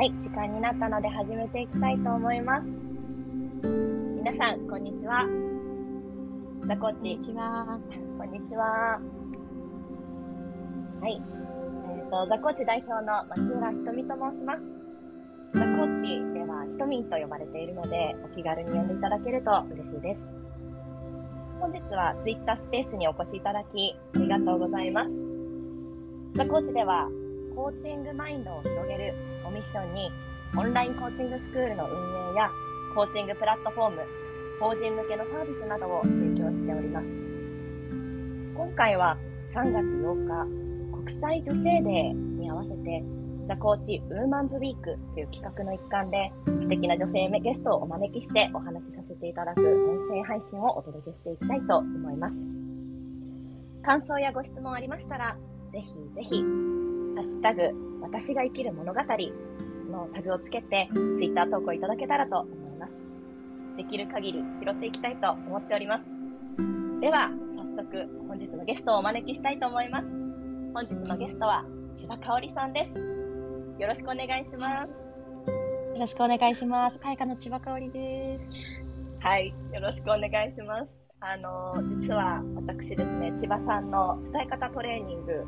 はい、時間になったので始めていきたいと思います。皆さん、こんにちは。ザコーチ。こんにちは。こんにちは。はい。えっ、と、ザコーチ代表の松浦ひとみと申します。ザコーチではひとみんと呼ばれているので、お気軽に呼んでいただけると嬉しいです。本日はツイッタースペースにお越しいただき、ありがとうございます。ザコーチでは、コーチングマインドを広げるをミッションに、オンラインコーチングスクールの運営や、コーチングプラットフォーム、法人向けのサービスなどを提供しております。今回は3月8日、国際女性デーに合わせて、ザ・コーチウーマンズ・ウィークという企画の一環で、素敵な女性ゲストをお招きしてお話しさせていただく音声配信をお届けしていきたいと思います。感想やご質問ありましたら、ぜひぜひ、ハッシュタグ、私が生きる物語のタグをつけて、ツイッター投稿いただけたらと思います。できる限り拾っていきたいと思っております。では、早速、本日のゲストをお招きしたいと思います。本日のゲストは、千葉香織さんです。よろしくお願いします。よろしくお願いします。開花の千葉香織です。はい、よろしくお願いします。あの、実は私ですね、千葉さんの伝え方トレーニング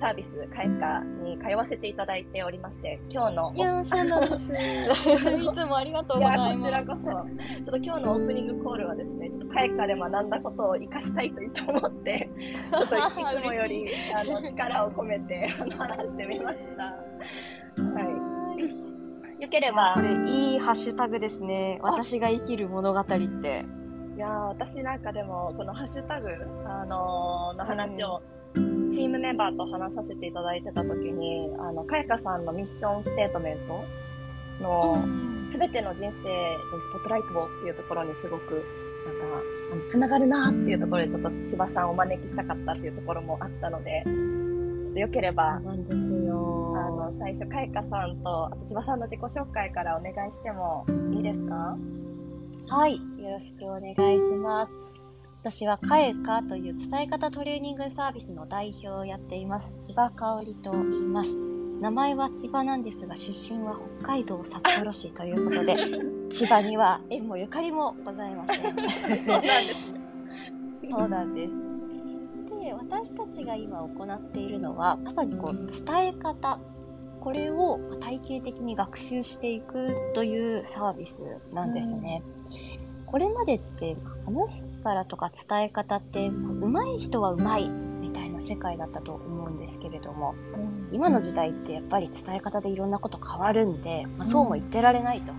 サービス、開花に通わせていただいておりまして、今日のいやー、そうなんです。いつもありがとうございます。いやこちらこそ、ちょっと今日のオープニングコールはですね、ちょっと開花で学んだことを活かしたいと思って、ちょっといつもよりあの力を込めてあの話してみました。はい。よければこ、れいいハッシュタグですね。私が生きる物語って。いやー私なんかでも、このハッシュタグ、あのーの話を、チームメンバーと話させていただいてた時に、あの、かやかさんのミッションステートメントの、すべての人生にスポットライトをっていうところにすごく、なんか、あのつながるなっていうところでちょっと千葉さんをお招きしたかったっていうところもあったので、ちょっとよければ、そうなんですよ。あの、最初、かやかさんと、あと千葉さんの自己紹介からお願いしてもいいですか？はい。よろしくお願いします。私はカエカという伝え方トレーニングサービスの代表をやっています。千葉香織と言います。名前は千葉なんですが、出身は北海道札幌市ということで、千葉には縁もゆかりもございません。そうなんですね。そうなんです。で、私たちが今行っているのは、まさにこう、伝え方。これを体系的に学習していくというサービスなんですね。これまでって話す力とか伝え方って上手い人は上手いみたいな世界だったと思うんですけれども今の時代ってやっぱり伝え方でいろんなこと変わるんで、まあ、そうも言ってられないと、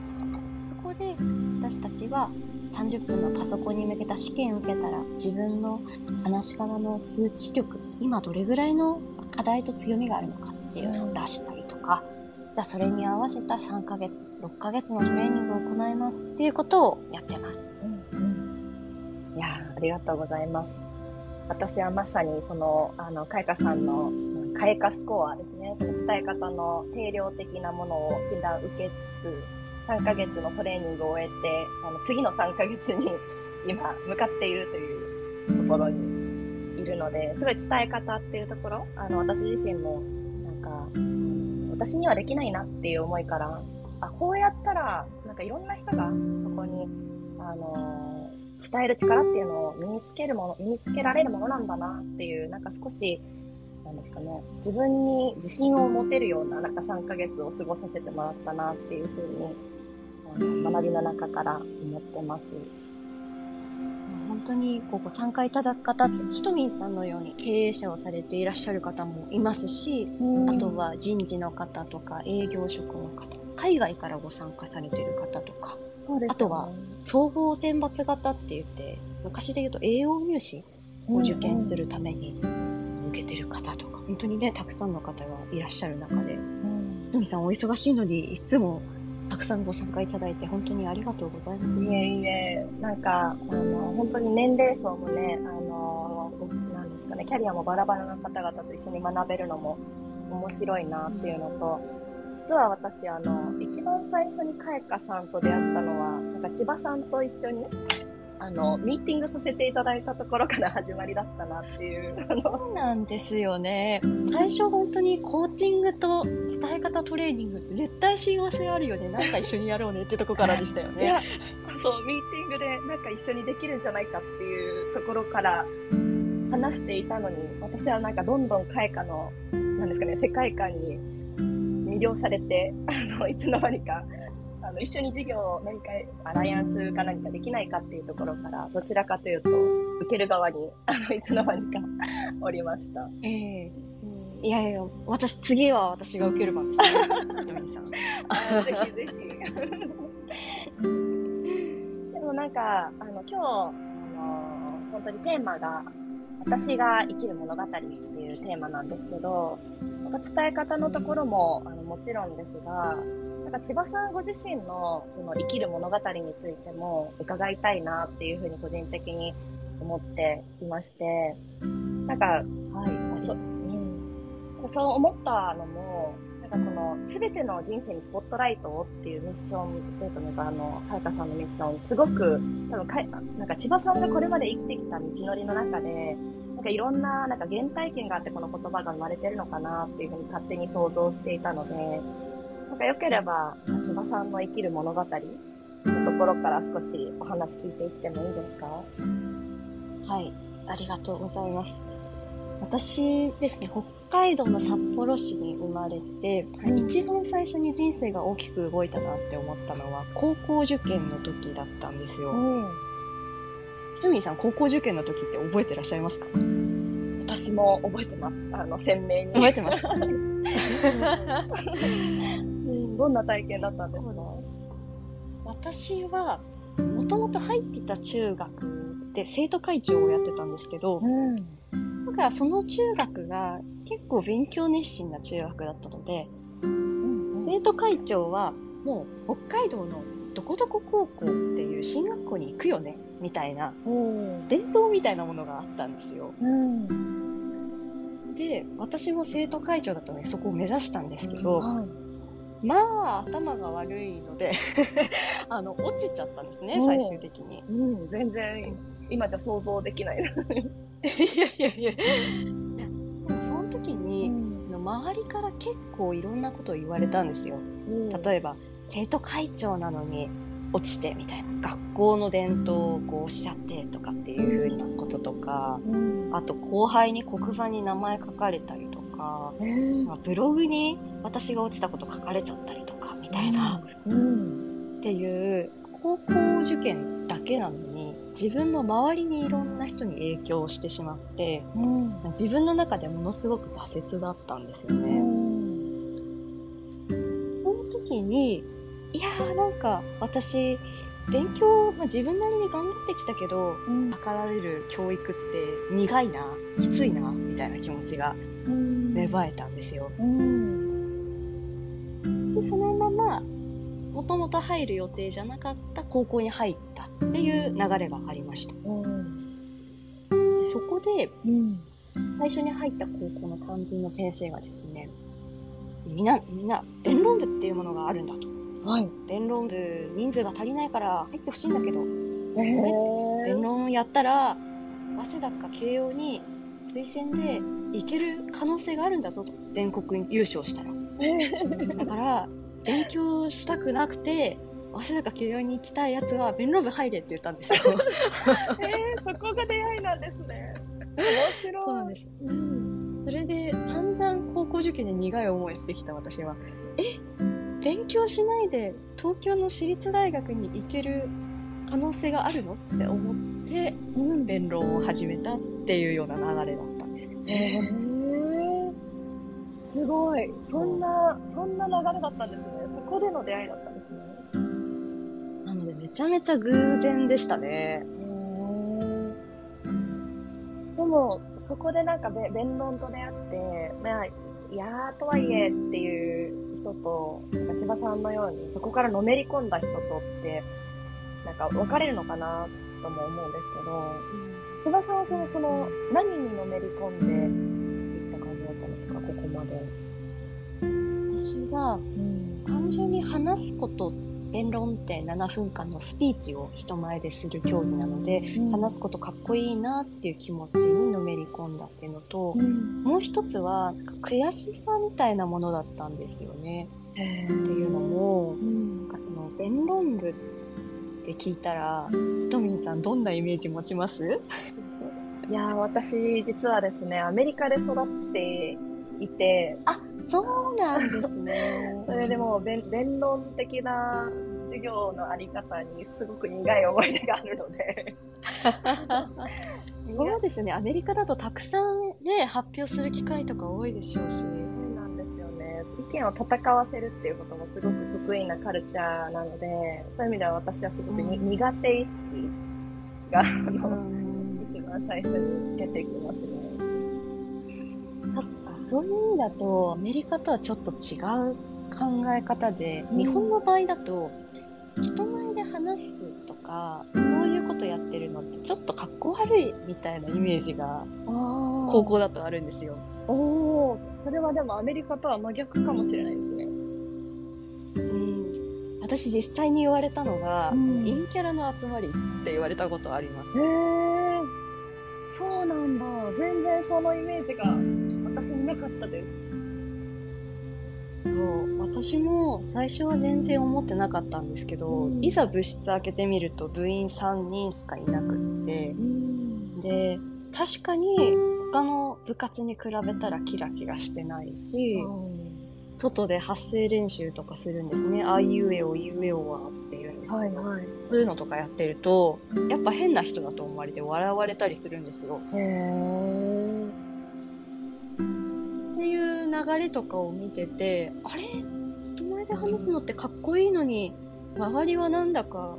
そこで私たちは30分のパソコンに向けた試験を受けたら自分の話し方の数値力今どれぐらいの課題と強みがあるのかっていうのを出したりとか、じゃあそれに合わせた3ヶ月6ヶ月のトレーニングを行いますっていうことをやってます。うんいやありがとうございます。私はまさにその、あの、かいかさんの、かいかスコアですね、その伝え方の定量的なものを診断受けつつ、3ヶ月のトレーニングを終えて、あの、次の3ヶ月に 今、向かっているというところにいるので、すごい伝え方っていうところ、あの、私自身も、なんか、私にはできないなっていう思いから、あ、こうやったら、なんかいろんな人がそこに、あの伝える力っていうのを身につけるもの、身につけられるものなんだなっていう、なんか少し、なんですかね、自分に自信を持てるような、なんか3ヶ月を過ごさせてもらったなっていうふうに、あの学びの中から思ってます。本当にこうご参加いただく方ってひとみんさんのように経営者をされていらっしゃる方もいますし、あとは人事の方とか営業職の方海外からご参加されている方とかね。あとは総合選抜型って言って昔で言うと栄養入試を受験するために受けてる方とか、本当にねたくさんの方がいらっしゃる中でうん。ひとみさんお忙しいのにいつもたくさんご参加いただいて本当にありがとうございます。いえいえ、なんか、あの、本当に年齢層もね、あの、なんですかね、キャリアもバラバラな方々と一緒に学べるのも面白いなっていうのと、実は私、あの、一番最初にかえかさんと出会ったのは、なんか千葉さんと一緒に、あの、ミーティングさせていただいたところから始まりだったなっていう。そうなんですよね。最初本当にコーチングと伝え方トレーニングって絶対親和性あるよね。なんか一緒にやろうねってとこからでしたよいやね。、そう、ミーティングでなんか一緒にできるんじゃないかっていうところから話していたのに、私はなんかどんどん開花の、なんですかね、世界観に魅了されて、あの、いつの間にか、あの、一緒に授業を何か、アライアンスか何かできないかっていうところから、どちらかというと、受ける側に、あの、いつの間にかおりました。ええいやいや、私、次は私が受ける番ですね。さん。あぜひぜひ。でもなんか、あの、今日、あの、本当にテーマが、私が生きる物語っていうテーマなんですけど、なんか伝え方のところも、あの、もちろんですが、なんか千葉さんご自身の、その生きる物語についても伺いたいなっていうふうに個人的に思っていまして、なんか、はい、そうですね。そう思ったのも、なんかこの、すべての人生にスポットライトをっていうミッションステートメント、あの、はるかさんのミッション、すごく、多分かい、なんか千葉さんがこれまで生きてきた道のりの中で、なんかいろんな、なんか原体験があってこの言葉が生まれてるのかなっていうふうに勝手に想像していたので、なんか良ければ、千葉さんの生きる物語のところから少しお話聞いていってもいいですか？はい、ありがとうございます。私ですね、北海道の札幌市に生まれて、うん一番最初に人生が大きく動いたなって思ったのは、高校受験の時だったんですよ。ん。ひとみさん、高校受験の時って覚えてらっしゃいますか？私も覚えてます。あの、鮮明に。覚えてますうん どんな体験だったんですか？私は、もともと入っていた中学で生徒会長をやってたんですけど、ん。だからその中学が結構勉強熱心な中学だったので、生徒会長はもう北海道のどこどこ高校っていう進学校に行くよねみたいなうん。伝統みたいなものがあったんですよ。うん。で、私も生徒会長だったのでそこを目指したんですけど、はいまあ頭が悪いので あの落ちちゃったんですねおう最終的に。うん、全然、今じゃ想像できない。いやいやいや。でもその時に、周りから結構いろんなことを言われたんですよ。例えば生徒会長なのに落ちてみたいな学校の伝統をこうしちゃってとかっていうふうなこととかうん。あと後輩に黒板に名前書かれたりとか、まあブログに私が落ちたこと書かれちゃったりとかみたいなうん。っていう高校受験だけなのに自分の周りにいろんな人に影響してしまってうん。自分の中でものすごく挫折だったんですよね。その時に、いやーなんか私、勉強、まあ、自分なりに頑張ってきたけど、うん。測られる教育って苦いな、きついな、みたいな気持ちがうん。芽生えたんですよ。うん。で、そのまま、もともと入る予定じゃなかった高校に入ったっていう流れがありました。うん。でそこで、うん。最初に入った高校の担任の先生がですね、みんな、みんな、弁論部っていうものがあるんだと。はい。弁論部人数が足りないから入ってほしいんだけど、え弁論やったら、早稲田か慶応に推薦で行ける可能性があるんだぞと。全国優勝したら。だから、勉強したくなくて、早稲田か慶応に行きたいやつは弁論部入れって言ったんですよ。えー、そこが出会いなんですね。面白い。そうなんです。うん。それで散々高校受験で苦い思いしてきた私は、え勉強しないで東京の私立大学に行ける可能性があるの？って思って、うん。弁論を始めたっていうような流れだったんですね。ーすごい。そんな、そんな流れだったんですね。そこでの出会いだったんですね。なのでめちゃめちゃ偶然でしたね。でも、そこでなんかべ弁論と出会って、まあ、いやーとはいえっていう人と、なんか千葉さんのように、そこからのめり込んだ人とって、なんか分かれるのかなとも思うんですけど、千葉さんはその、その、何にのめり込んでここまで。私はうん。単純に話すことっ弁論って7分間のスピーチを人前でする競技なので、話すことかっこいいなっていう気持ちにのめり込んだっていうのと、もう一つは悔しさみたいなものだったんですよね。っていうのも、なんかその弁論部って聞いたらひとみんさんどんなイメージ持ちます？いやー私実はですねアメリカで育っていてあそうなんですね。それでもう弁弁論的な授業のあり方にすごく苦い思い出があるので。そうですね。アメリカだとたくさんね発表する機会とか多いでしょうし。そうなんですよね。意見を戦わせるっていうこともすごく得意なカルチャーなのでそういう意味では私はすごくに、うん。苦手意識があうの、ん。一番最初に出てきますね。そういう意味だとアメリカとはちょっと違う考え方で、うん日本の場合だと人前で話すとかそういうことやってるのってちょっとかっこ悪いみたいなイメージが高高校だとあるんですよ。おおー、それはでもアメリカとは真逆かもしれないですね。うん、私実際に言われたのが、うん陰キャラの集まりって言われたことあります。へえ、そうなんだ。全然そのイメージが私になかったです。そう私も最初は全然思ってなかったんですけど、うんいざ部室開けてみると部員3人しかいなくってうん。で確かに他の部活に比べたらキラキラしてないし、外で発声練習とかするんですね。あいうえおいうえおはっていうんですけど、はいはい。そういうのとかやってるとやっぱ変な人だと思われて笑われたりするんですよ。へえ。流れとかを見ててあれ？人前で話すのってかっこいいのに周りはなんだか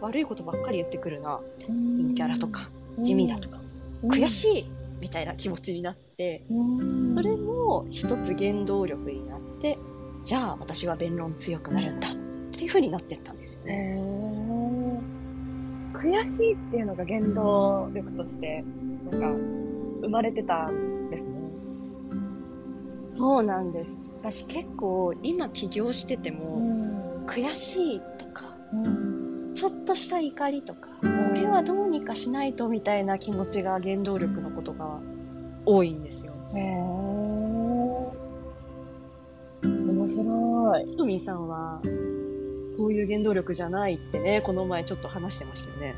悪いことばっかり言ってくるな陰キャラとか地味だとか、悔しいみたいな気持ちになってうんそれも一つ原動力になってじゃあ私は弁論強くなるんだっていう風になってったんですよへね。え。悔しいっていうのが原動力として、なんか、生まれてたんですね。そうなんです私結構今起業してても、ん。悔しいとかうん。ちょっとした怒りとか、これはどうにかしないとみたいな気持ちが原動力のことが多いんですよ。へえ。面白い。ひとみんさんは、そういう原動力じゃないってね、この前ちょっと話してましたよね。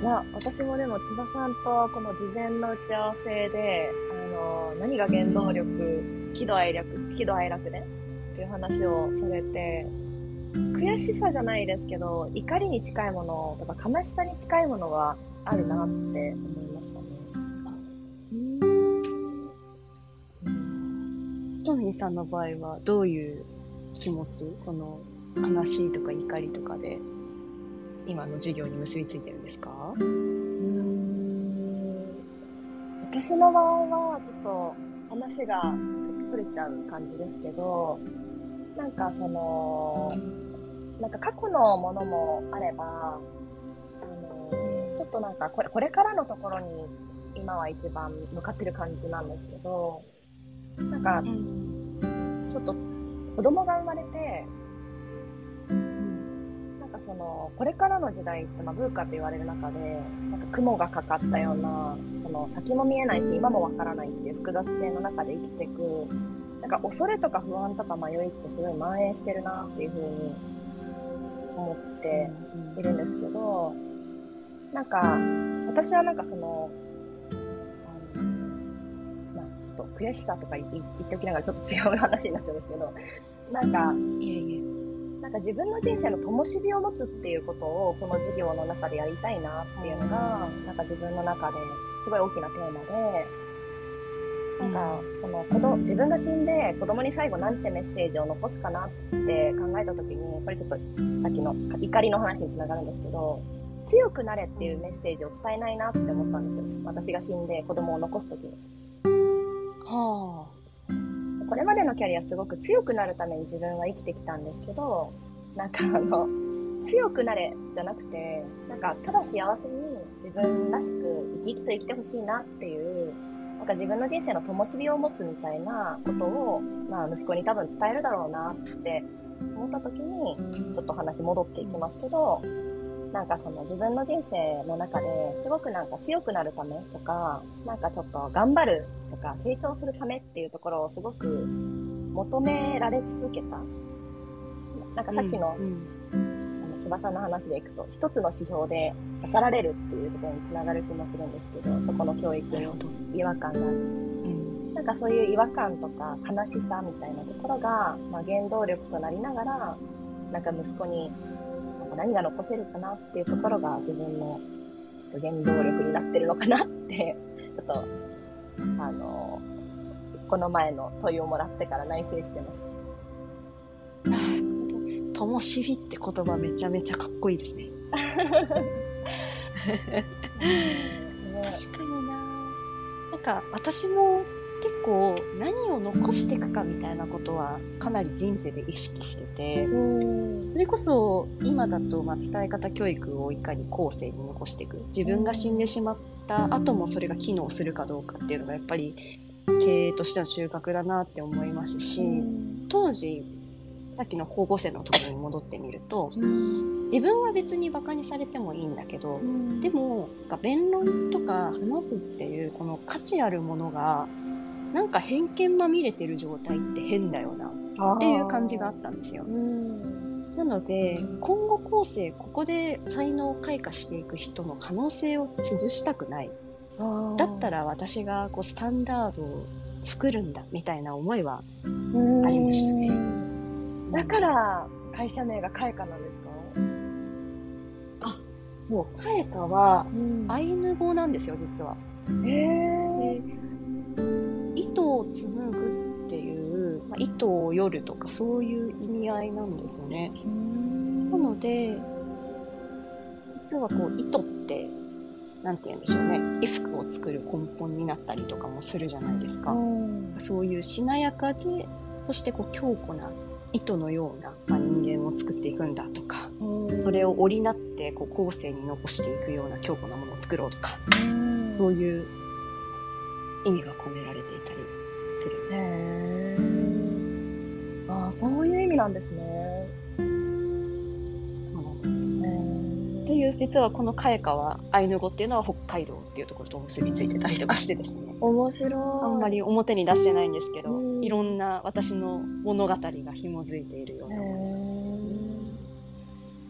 いや、私もでも千葉さんとこの事前の打ち合わせで、あの、何が原動力、喜怒哀楽、喜怒哀楽ね、っていう話をされて、悔しさじゃないですけど、怒りに近いものとか悲しさに近いものはあるなって思いましたね。ひとみさんの場合はどういう気持ち、その悲しいとか怒りとかで、今の授業に結びついてるんですか？私の場合はちょっと話がちょっと取れちゃう感じですけど、なんかその、なんか過去のものもあれば、あの、ちょっとなんかこれ、これからのところに今は一番向かってる感じなんですけど、なんかちょっと子供が生まれて、その、これからの時代って、まあ、ブーカと言われる中で、なんか雲がかかったような、その先も見えないし、今もわからないっていう複雑性の中で生きていく、なんか恐れとか不安とか迷いってすごい蔓延してるなっていうふうに思っているんですけど、なんか、私はなんかその、悔しさとか言言っておきながらちょっと違う話になっちゃうんですけど、なんか、いえいえ。なんか自分の人生の灯火を持つっていうことをこの授業の中でやりたいなっていうのが、なんか自分の中ですごい大きなテーマで、なんかその子供自分が死んで子供に最後なんてメッセージを残すかなって考えた時に、これちょっとさっきの怒りの話につながるんですけど、強くなれっていうメッセージを伝えないなって思ったんですよ。私が死んで子供を残す時に。はこれまでのキャリアすごく強くなるために自分は生きてきたんですけど、なんかあの、強くなれじゃなくて、なんかただ幸せに自分らしく生き生きと生きてほしいなっていう、なんか自分の人生の灯火を持つみたいなことを、まあ息子に多分伝えるだろうなって思った時に、ちょっと話戻っていきますけど、なんかその自分の人生の中ですごくなんか強くなるためとか、なんかちょっと頑張るとか成長するためっていうところをすごく求められ続けた。なんかさっきの,、あの千葉さんの話でいくと、一つの指標で測られるっていうところにつながる気もするんですけど、そこの教育に違和感がある。なんかそういう違和感とか悲しさみたいなところが、まあ、原動力となりながら、なんか息子に何が残せるかなっていうところが自分のちょっと原動力になってるのかなって、ちょっと、あの、この前の問いをもらってから内省してました。なるほど。ともしびって言葉めちゃめちゃかっこいいですね。ね確かにななんか私も結構何を残していくかみたいなことはかなり人生で意識しててうん。それこそ今だとまあ伝え方教育をいかに後世に残していく自分が死んでしまった後もそれが機能するかどうかっていうのがやっぱり経営としての中核だなって思いますし当時さっきの高校生のところに戻ってみると自分は別にバカにされてもいいんだけどでも弁論とか話すっていうこの価値あるものがなんか偏見まみれてる状態って変だよな。っていう感じがあったんですよ。う。ん。なので今後後世ここで才能を開花していく人の可能性を潰したくない。だったら私がこうスタンダードを作るんだみたいな思いはあありましたね。だから会社名が開花なんですか？そうカエカはうん。アイヌ語なんですよ実は。へえで糸を紡ぐっていう、まあ、糸を夜とかそういう意味合いなんですよね。なので実はこう糸ってなんて言うんでしょうね。衣服を作る根本になったりとかもするじゃないですか。そういうしなやかでそしてこう強固な糸のような、まあ、人間を作っていくんだとかそれを織りなってこう後世に残していくような強固なものを作ろうとかそういう意味が込められていたりするんです。へー。ああそういう意味なんですね。そうなんですよ。っていう実はこのカエカはアイヌ語っていうのは北海道っていうところと結びついてたりとかしてですね。面白い。あんまり表に出してないんですけどうん。いろんな私の物語が紐づいているようへなもの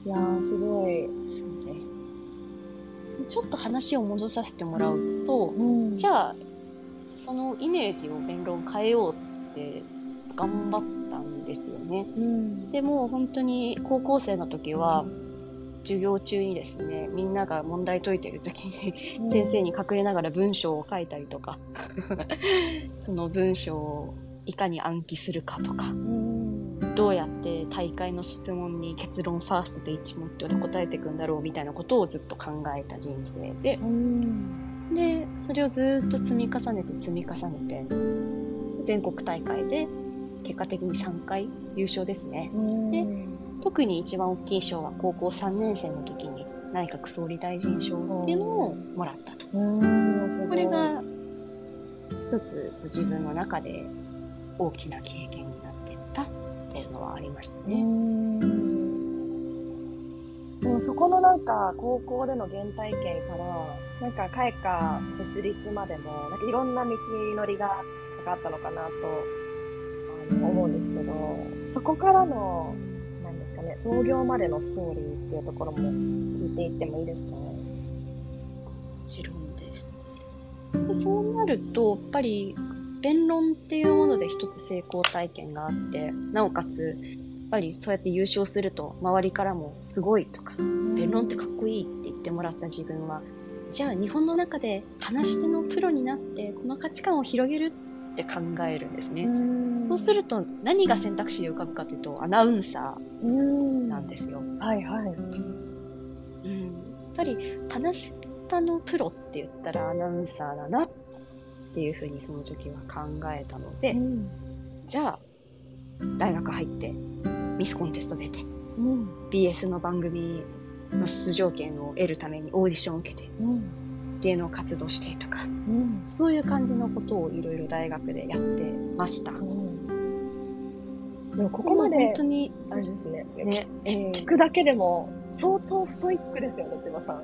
ー。いやーすごい、そうです。ちょっと話を戻させてもらうとうん。じゃあそのイメージを弁論変えようって頑張ったんですよね。うん。でも本当に高校生の時は授業中にですねみんなが問題解いてる時に先生に隠れながら文章を書いたりとか その文章をいかに暗記するかとかうん。どうやって大会の質問に結論ファーストで一問一答で答えていくんだろうみたいなことをずっと考えた人生で。うんでそれをずっと積み重ねて積み重ねて全国大会で結果的に3回優勝ですねで特に一番大きい賞は高校3年生の時に内閣総理大臣賞っていうのをもらったと。これが一つ自分の中で大きな経験になっていったっていうのはありましたうね。んでもそこのなんか高校での原体験からなんか開花設立までもなんかいろんな道のりがかかったのかなと思うんですけどそこからのなんですかね創業までのストーリーっていうところも聞いていってもいいですかね？もちろんです。でそうなるとやっぱり弁論っていうもので一つ成功体験があってなおかつやっぱりそうやって優勝すると周りからもすごいとか弁論ってかっこいいって言ってもらった自分はじゃあ日本の中で話し手のプロになってこの価値観を広げるって考えるんですね。そうすると何が選択肢で浮かぶかというとアナウンサーうんなんですよ。はいはい。うん、やっぱり話し方のプロって言ったらアナウンサーだなっていうふうにその時は考えたので、うんじゃあ大学入ってミスコンテスト出てうん BS の番組の出場権を得るためにオーディションを受けてうん芸能活動してとかうんそういう感じのことをいろいろ大学でやってました。うんでもここまで、本当に、あれですね、ね、えー聞くだけでも相当ストイックですよね、千葉さん。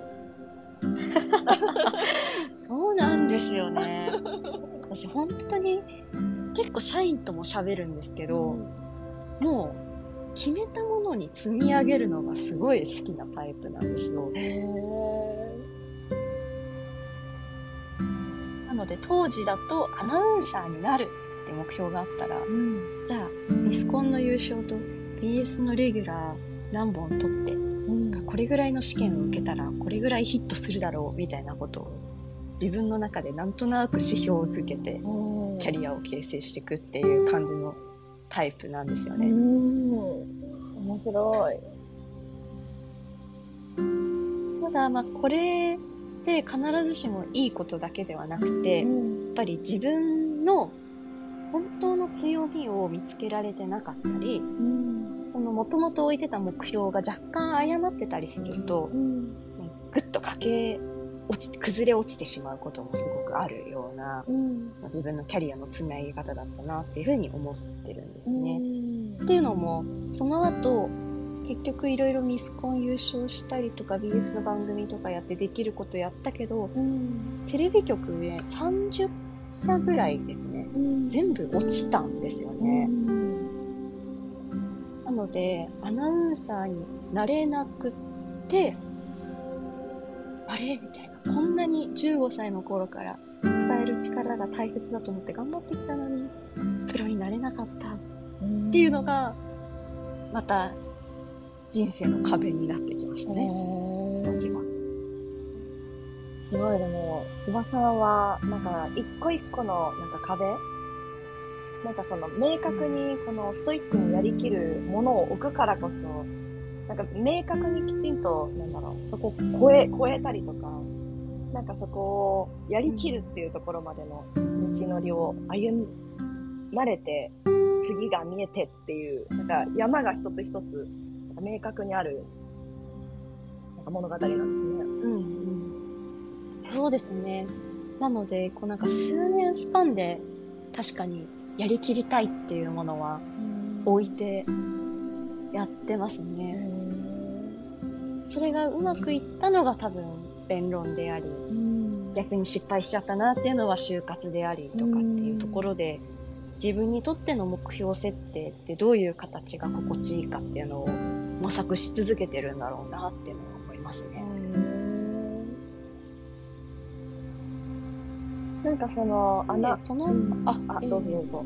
そうなんですよね。私本当に結構社員とも喋るんですけど、もう決めたものに積み上げるのがすごい好きなタイプなんですよ。なので当時だとアナウンサーになるって目標があったら、じゃあミスコンの優勝と BS のレギュラー何本取って、これぐらいの試験を受けたらこれぐらいヒットするだろうみたいなことを自分の中でなんとなく指標をつけてキャリアを形成していくっていう感じのタイプなんですよね。うん面白い。ただまあこれって必ずしもいいことだけではなくて、やっぱり自分の本当の強みを見つけられてなかったり、その元々置いてた目標が若干誤ってたりすると、ぐっと駆け落ち、崩れ落ちてしまうこともすごくあるような、自分のキャリアの積み上げ方だったなっていうふうに思ってるんですね。っていうのも、その後、結局いろいろミスコン優勝したりとか BS の番組とかやってできることやったけど、テレビ局で30社ぐらいですね、全部落ちたんですよね。なので、アナウンサーになれなくって、あれ？みたいな。こんなに15歳の頃から伝える力が大切だと思って頑張ってきたのに、プロになれなかったっていうのが、また人生の壁になってきましたね。は。すごい、でも、千葉さんは、なんか、一個一個の、なんか壁なんかその、明確に、このストイックにやりきるものを置くからこそ、なんか、明確にきちんと、なんだろう、そこを超え、超えたりとか、なんかそこをやりきるっていうところまでの道のりを歩まれて、次が見えてっていう、なんか山が一つ一つ、明確にある、なんか物語なんですね。うんうん。そうですね。なので、こうなんか数年スパンで確かにやりきりたいっていうものは置いてやってますね。それがうまくいったのが多分弁論であり、逆に失敗しちゃったなっていうのは就活でありとかっていうところで、自分にとっての目標設定ってどういう形が心地いいかっていうのを模索し続けてるんだろうなっていうのは思いますね。なんかその、あな、でその、あ、ああ、どうぞどうぞ。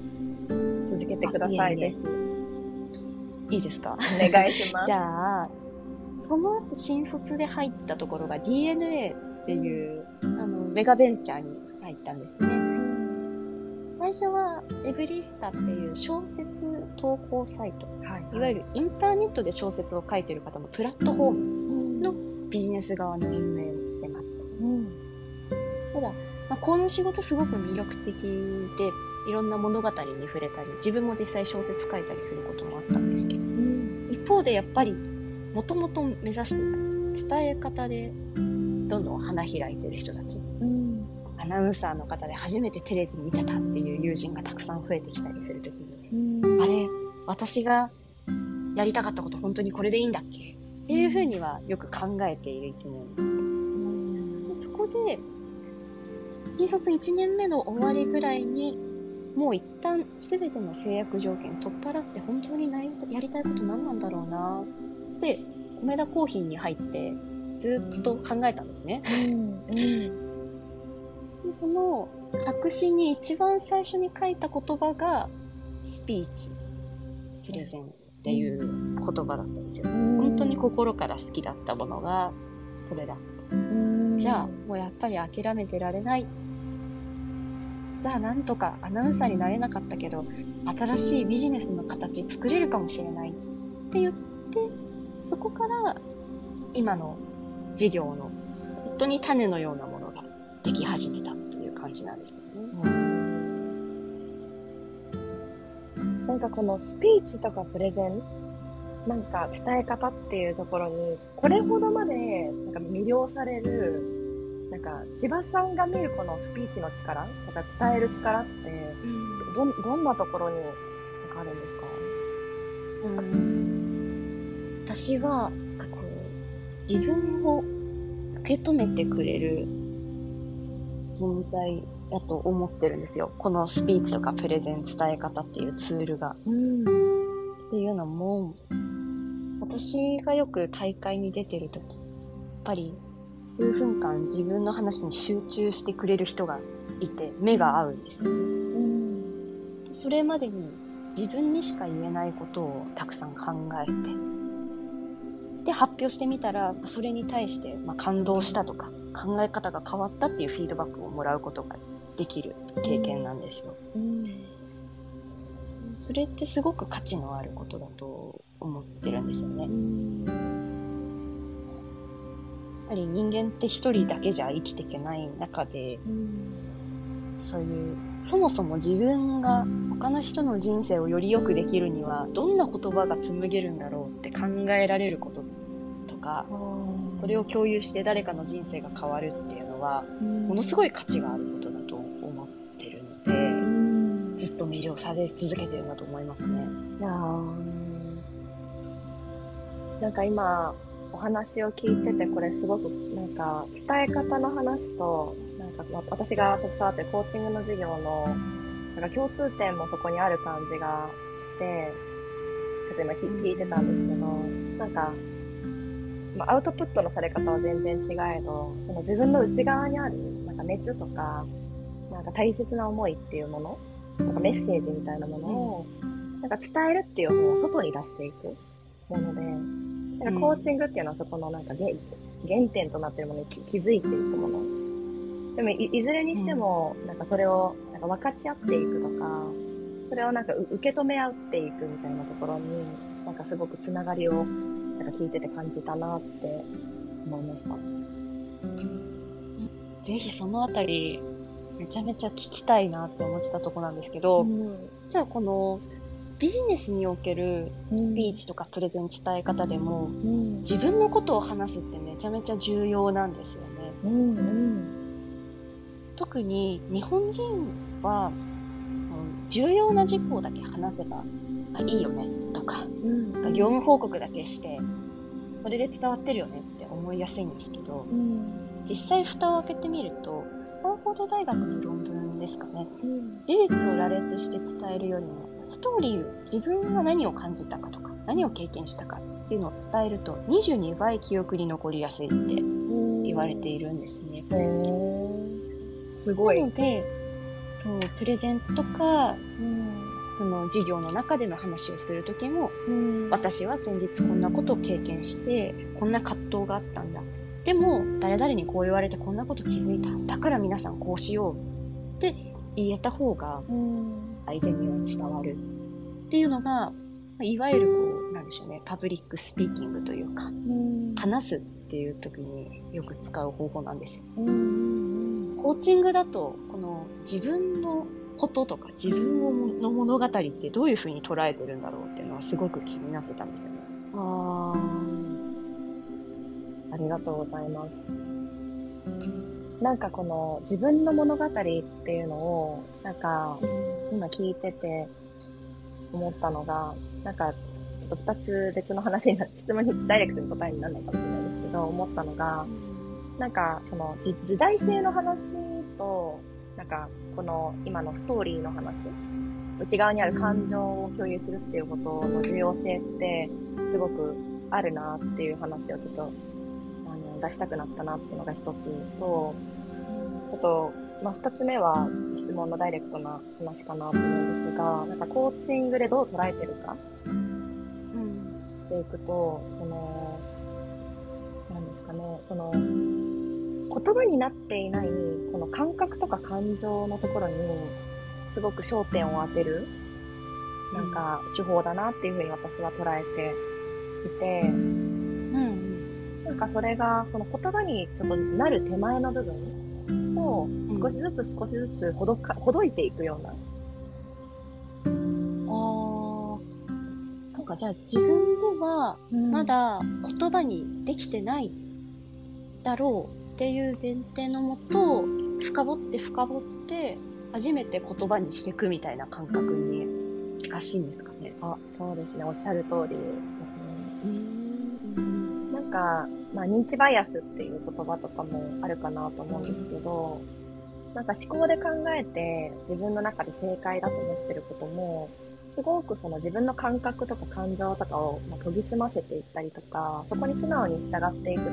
続けてください、あいえいですか？ひ。お願いします。じゃあ、その後新卒で入ったところが DNA っていう、あの、メガベンチャーに入ったんですね。最初はエブリスタっていう小説投稿サイト、はいいわゆるインターネットで小説を書いてる方のプラットフォームのビジネス側の運営をしてます。うん。ただ、まあ、この仕事すごく魅力的で、いろんな物語に触れたり、自分も実際小説書いたりすることもあったんですけど、うん。一方でやっぱり、もともと目指してた伝え方で、どんどん花開いてる人たち、うん。アナウンサーの方で初めてテレビに出たっていう友人がたくさん増えてきたりするときに、うん。あれ、私がやりたかったこと本当にこれでいいんだっけ？っていうふうにはよく考えている一年でそこで、新卒1年目の終わりぐらいに、もう一旦全ての制約条件取っ払って本当に何やりたいこと何なんだろうなって、米田コーヒーに入ってずっと考えたんですね。うん。でその白紙に一番最初に書いた言葉が、スピーチ、プレゼンっていう言葉だったんですよ。本当に心から好きだったものが、それだった。じゃあ、もうやっぱり諦めてられない。じゃあ、なんとかアナウンサーになれなかったけど、新しいビジネスの形作れるかもしれないって言って、そこから今の事業の本当に種のようなものができ始めたっていう感じなんですよね。なんかこのスピーチとかプレゼン、なんか伝え方っていうところに、これほどまでなんか魅了される、なんか千葉さんが見るこのスピーチの力、なんか伝える力って、ど、どんなところになんかあるんですか？うん、私はこう自分を受け止めてくれる人材だと思ってるんですよ。このスピーチとかプレゼン伝え方っていうツールが。うん。っていうのも、私がよく大会に出てる時、やっぱり数分間自分の話に集中してくれる人がいて、目が合うんですよね。うん。それまでに自分にしか言えないことをたくさん考えて、で、発表してみたら、それに対して、まあ、感動したとか、考え方が変わったっていうフィードバックをもらうことができる経験なんですよ。うん。それってすごく価値のあることだと思ってるんですよね。やっぱり人間って一人だけじゃ生きていけない中で、そういう、そもそも自分が他の人の人生をより良くできるには、どんな言葉が紡げるんだろうって考えられることとか、それを共有して誰かの人生が変わるっていうのは、ものすごい価値があることだと思ってるので、ずっと魅了され続けてるんだと思いますね。いやー。なんか今お話を聞いててこれすごくなんか伝え方の話と私が携わってるコーチングの授業のなんか共通点もそこにある感じがしてちょっと今聞聞いてたんですけどなんか、まあ、アウトプットのされ方は全然違えどその自分の内側にあるなんか熱とかなんか大切な思いっていうものとかメッセージみたいなものを、なんか伝えるっていう方を外に出していくもので、なんかコーチングっていうのはそこのなんか原原点となっているものに気気づいていくもの。でもいいずれにしても、なんかそれをなんか分かち合っていくとか、それをなんかう受け止め合っていくみたいなところに、なんかすごくつながりをなんか聞いてて感じたなって思いました。ぜひそのあたり、めちゃめちゃ聞きたいなって思ってたとこなんですけど、実はこのビジネスにおけるスピーチとかプレゼン伝え方でも、うん。自分のことを話すってめちゃめちゃ重要なんですよね。うんうん特に日本人は、うん重要な事項だけ話せばあいいよねとか、うん。業務報告だけして、それで伝わってるよねって思いやすいんですけど、うん。実際蓋を開けてみると、スタンフォード大学の論文ですかね。うん。事実を羅列して伝えるよりも、ストーリー、自分が何を感じたかとか、何を経験したかっていうのを伝えると、22倍記憶に残りやすいって言われているんですね。すごい。なので、そう、プレゼンとか、うんその授業の中での話をするときも、うん私は先日こんなことを経験して、こんな葛藤があったんだ。でも、誰々にこう言われてこんなこと気づいた。だから皆さんこうしようって言えた方がうん相手には伝わるっていうのが、まあいわゆるこう、なんでしょうね、パブリックスピーキングというか、うん話すっていう時によく使う方法なんですよ。コーチングだと、この自分のこととか自分をの物語ってどういう風に捉えてるんだろうっていうのはすごく気になってたんですよね。あーありがとうございます。なんかこの自分の物語っていうのをなんか今聞いてて思ったのがなんかちょっと2つ別の話になって質問にダイレクトに答えにならないかもしれないですけど思ったのがなんかその時時代性の話となんかこの今のストーリーの話内側にある感情を共有するっていうことの重要性ってすごくあるなっていう話をちょっとあの出したくなったなっていうのが一つとあと、まあ、二つ目は質問のダイレクトな話かなと思うんですがなんかコーチングでどう捉えてるかうん。っていくと、その、なんですかね、その、言葉になっていない、この感覚とか感情のところに、すごく焦点を当てる、なんか、手法だなっていうふうに私は捉えていて、うん。なんかそれが、その言葉にちょっとなる手前の部分を、少しずつ少しずつほどか、ほどいていくような、ああ。そうか、じゃあ自分ではまだ言葉にできてないだろうっていう前提のもと、深掘って深掘って、初めて言葉にしていくみたいな感覚に近しいんですかね。あ、そうですね。おっしゃる通りですね。うん。なんか、まあ、認知バイアスっていう言葉とかもあるかなと思うんですけど、なんか思考で考えて自分の中で正解だと思ってることも、すごくその自分の感覚とか感情とかをまあ研ぎ澄ませていったりとか、そこに素直に従っていくと、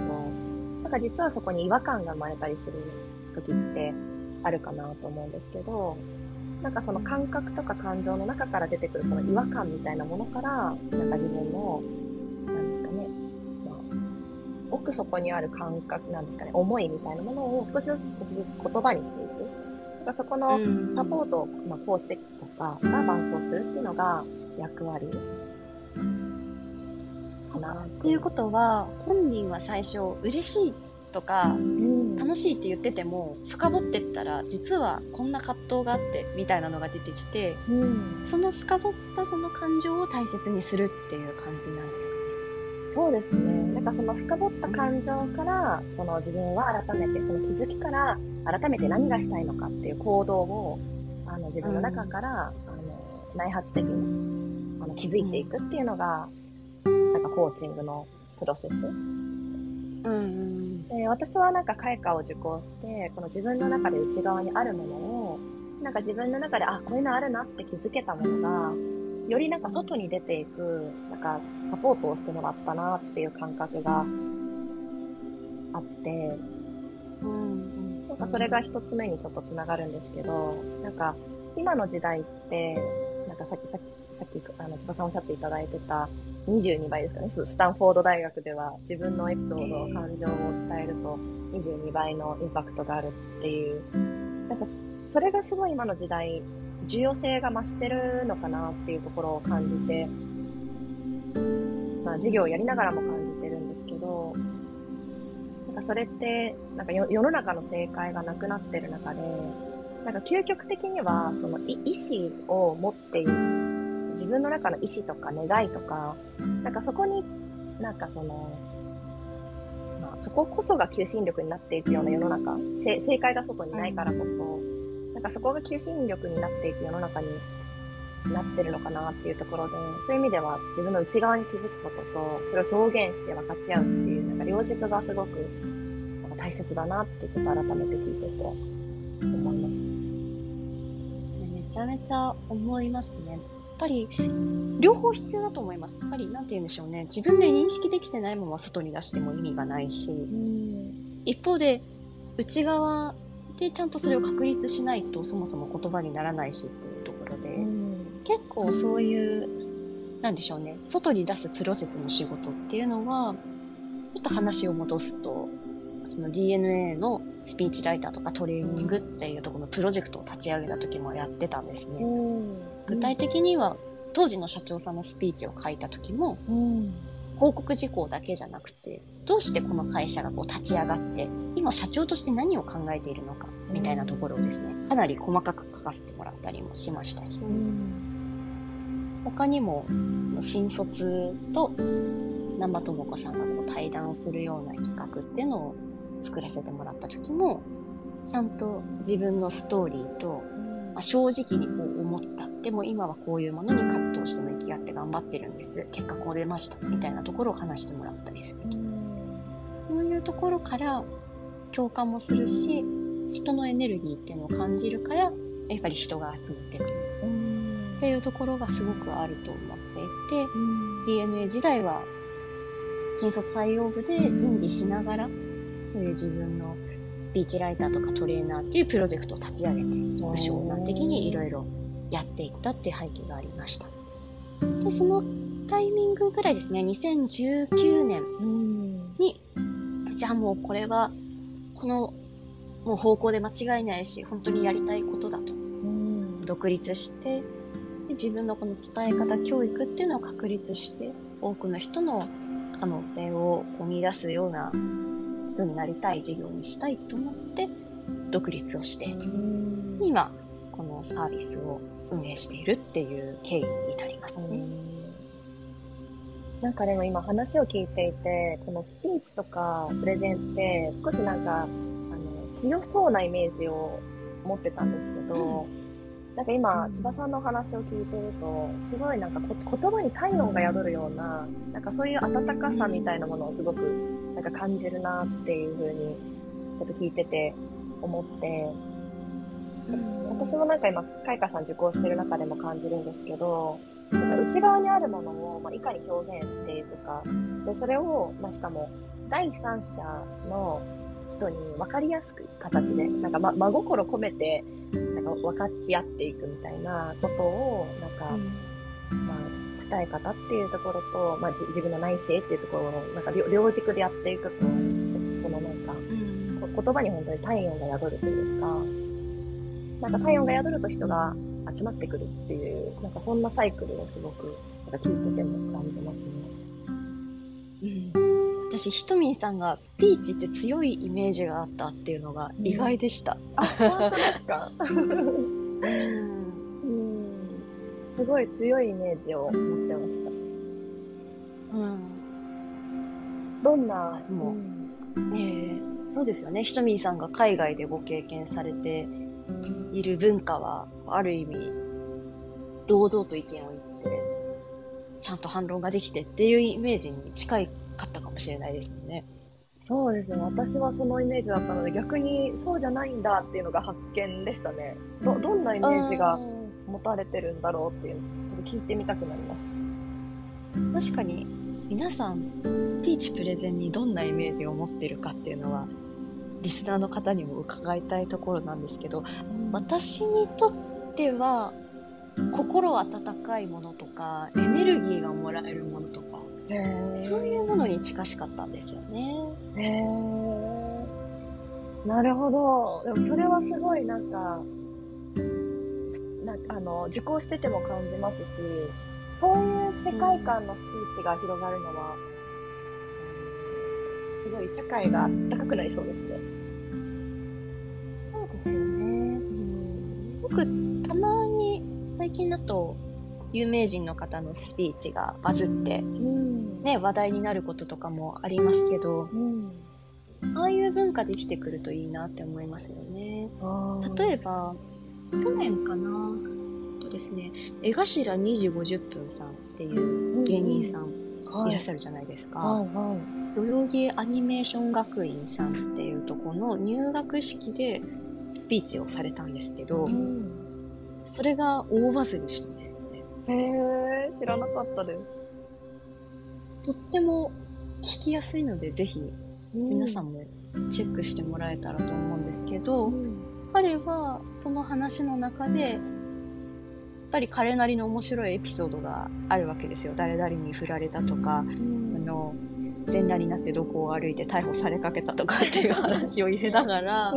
なんか実はそこに違和感が生まれたりする時ってあるかなと思うんですけど、なんかその感覚とか感情の中から出てくるこの違和感みたいなものから、なんか自分の、なんですかね、まあ、奥底にある感覚なんですかね、思いみたいなものを少しずつ少しずつ言葉にしていく。なんかそこのサポートを、まあ、コーチとかが伴走するっていうのが役割かな。っていうことは、本人は最初、嬉しいとか、うん楽しいって言ってても、深掘ってったら、実はこんな葛藤があって、みたいなのが出てきて、うん、その深掘ったその感情を大切にするっていう感じなんですかね。そうですね。なんかその深掘った感情から、その自分は改めて、その気づきから、改めて何がしたいのかっていう行動を、あの自分の中から、あの内発的にあの気づいていくっていうのが、なんかコーチングのプロセス？うんうんで私はなんか開花を受講して、この自分の中で内側にあるものを、なんか自分の中で、あ、こういうのあるなって気づけたものが、よりなんか外に出ていく、なんかサポートをしてもらったなっていう感覚があって、ん。なんかそれが一つ目にちょっとつながるんですけど、なんか今の時代って、なんかさっきさっき、さっき、あの、千葉さんおっしゃっていただいてた22倍ですかね。スタンフォード大学では自分のエピソード、感情を伝えると22倍のインパクトがあるっていう。なんかそれがすごい今の時代、重要性が増してるのかなっていうところを感じて、まあ授業をやりながらも感じてるんですけど、なんかそれって、なんか世の中の正解がなくなってる中で、なんか究極的には、その意志を持っている、自分の中の意志とか願いとか、なんかそこに、なんかその、まあそここそが求心力になっていくような世の中、せ正解が外にないからこそ、なんかそこが求心力になっていく世の中になってるのかなっていうところで、そういう意味では自分の内側に気づくことと、それを表現して分かち合うっていう、なんか両軸がすごく大切だなってちょっと改めて聞いてて思いました。めちゃめちゃ思いますね。やっぱり、両方必要だと思います。やっぱり、なんて言うんでしょうね。自分で認識できてないまま外に出しても意味がないし、一方で、内側でちゃんとそれを確立しないと、そもそも言葉にならないしっていうところで、結構そういう、なんでしょうね。外に出すプロセスの仕事っていうのは、ちょっと話を戻すと、その DNA のスピーチライターとかトレーニングっていうところのプロジェクトを立ち上げた時もやってたんですね。具体的には当時の社長さんのスピーチを書いた時もうん報告事項だけじゃなくてどうしてこの会社がこう立ち上がって今社長として何を考えているのかみたいなところをですねかなり細かく書かせてもらったりもしましたし。他にも新卒と南波智子さんがこう対談をするような企画っていうのを作らせてもらった時もちゃんと自分のストーリーとまあ、正直にこう思った。でも今はこういうものに葛藤して向き合って頑張ってるんです。結果こう出ました。みたいなところを話してもらったりすると。そういうところから共感もするし、人のエネルギーっていうのを感じるから、やっぱり人が集まってくるっていうところがすごくあると思っていて、DNA 時代は新卒採用部で人事しながら、そういう自分のスピーチライターとかトレーナーっていうプロジェクトを立ち上げて、部署難的にいろいろやっていったっていう背景がありました。で、そのタイミングぐらいですね、2019年に、じゃあもうこれは、このもう方向で間違いないし、本当にやりたいことだと。独立して、で自分のこの伝え方、教育っていうのを確立して、多くの人の可能性を生み出すような人になりたい事業にしたいと思って、独立をして、今、このサービスを運営しているっていう経緯に至りますね。なんかでも今話を聞いていて、このスピーチとかプレゼンって少しなんか、あの、強そうなイメージを持ってたんですけど、なんか今、うん。千葉さんのお話を聞いてると、すごいなんかこ言葉に体温が宿るような、なんかそういう温かさみたいなものをすごくなんか感じるなっていうふうに、ちょっと聞いてて思って、私もなんか今、カイカさん受講してる中でも感じるんですけど、なんか内側にあるものを、まあ、いかに表現していくか。で、それを、まあ、しかも、第三者の人に分かりやすく形で、なんか、ま、真心込めて、なんか分かち合っていくみたいなことを、なんか、まあ、伝え方っていうところと、まあ、じ自分の内省っていうところを、なんか両両軸でやっていくと、そそのなんか、うんこ言葉に本当に体温が宿るというか、なんか体温が宿ると人が集まってくるっていう、なんかそんなサイクルをすごく、なんか聞いてても感じますね。うん私、ひとみんさんがスピーチって強いイメージがあったっていうのが意外でした。あ、本当ですか？う んうん。すごい強いイメージを持ってました。うんどんな、でもうんええそうですよね。ひとみんさんが海外でご経験されている文化は、ある意味、堂々と意見を言って、ちゃんと反論ができてっていうイメージに近いかったかもしれないですよね。そうですね。私はそのイメージだったので、逆にそうじゃないんだっていうのが発見でしたね。ど、どんなイメージが持たれてるんだろうっていうのちょっと聞いてみたくなりました。確かに皆さんスピーチプレゼンにどんなイメージを持ってるかっていうのはリスナーの方にも伺いたいところなんですけど私にとっては心温かいものとかエネルギーがもらえるものとかへそういうものに近しかったんですよね。なるほど。でもそれはすごいなんか、なあの、受講してても感じますし、そういう世界観のスピーチが広がるのは、すごい社会が高くなりそうですね。そうですよね。僕たまに最近だと有名人の方のスピーチがバズってうん。ね話題になることとかもありますけどうん。ああいう文化できてくるといいなって思いますよね。例えば、去年かな？とですね、江頭2時50分さんっていう芸人さんいらっしゃゃるじゃないですか。はいは代々木アニメーション学院さんっていうところの入学式でスピーチをされたんですけどい。う、ん。それが大バズりしたんですよね。へえ、知らなかったです。とっても聞きやすいので、ぜひ皆さんもチェックしてもらえたらと思うんですけど、うん。彼はその話の中でやっぱり彼なりの面白いエピソードがあるわけですよ誰々に振られたとか、うんあの全裸になってどこを歩いて逮捕されかけたとかっていう話を入れながら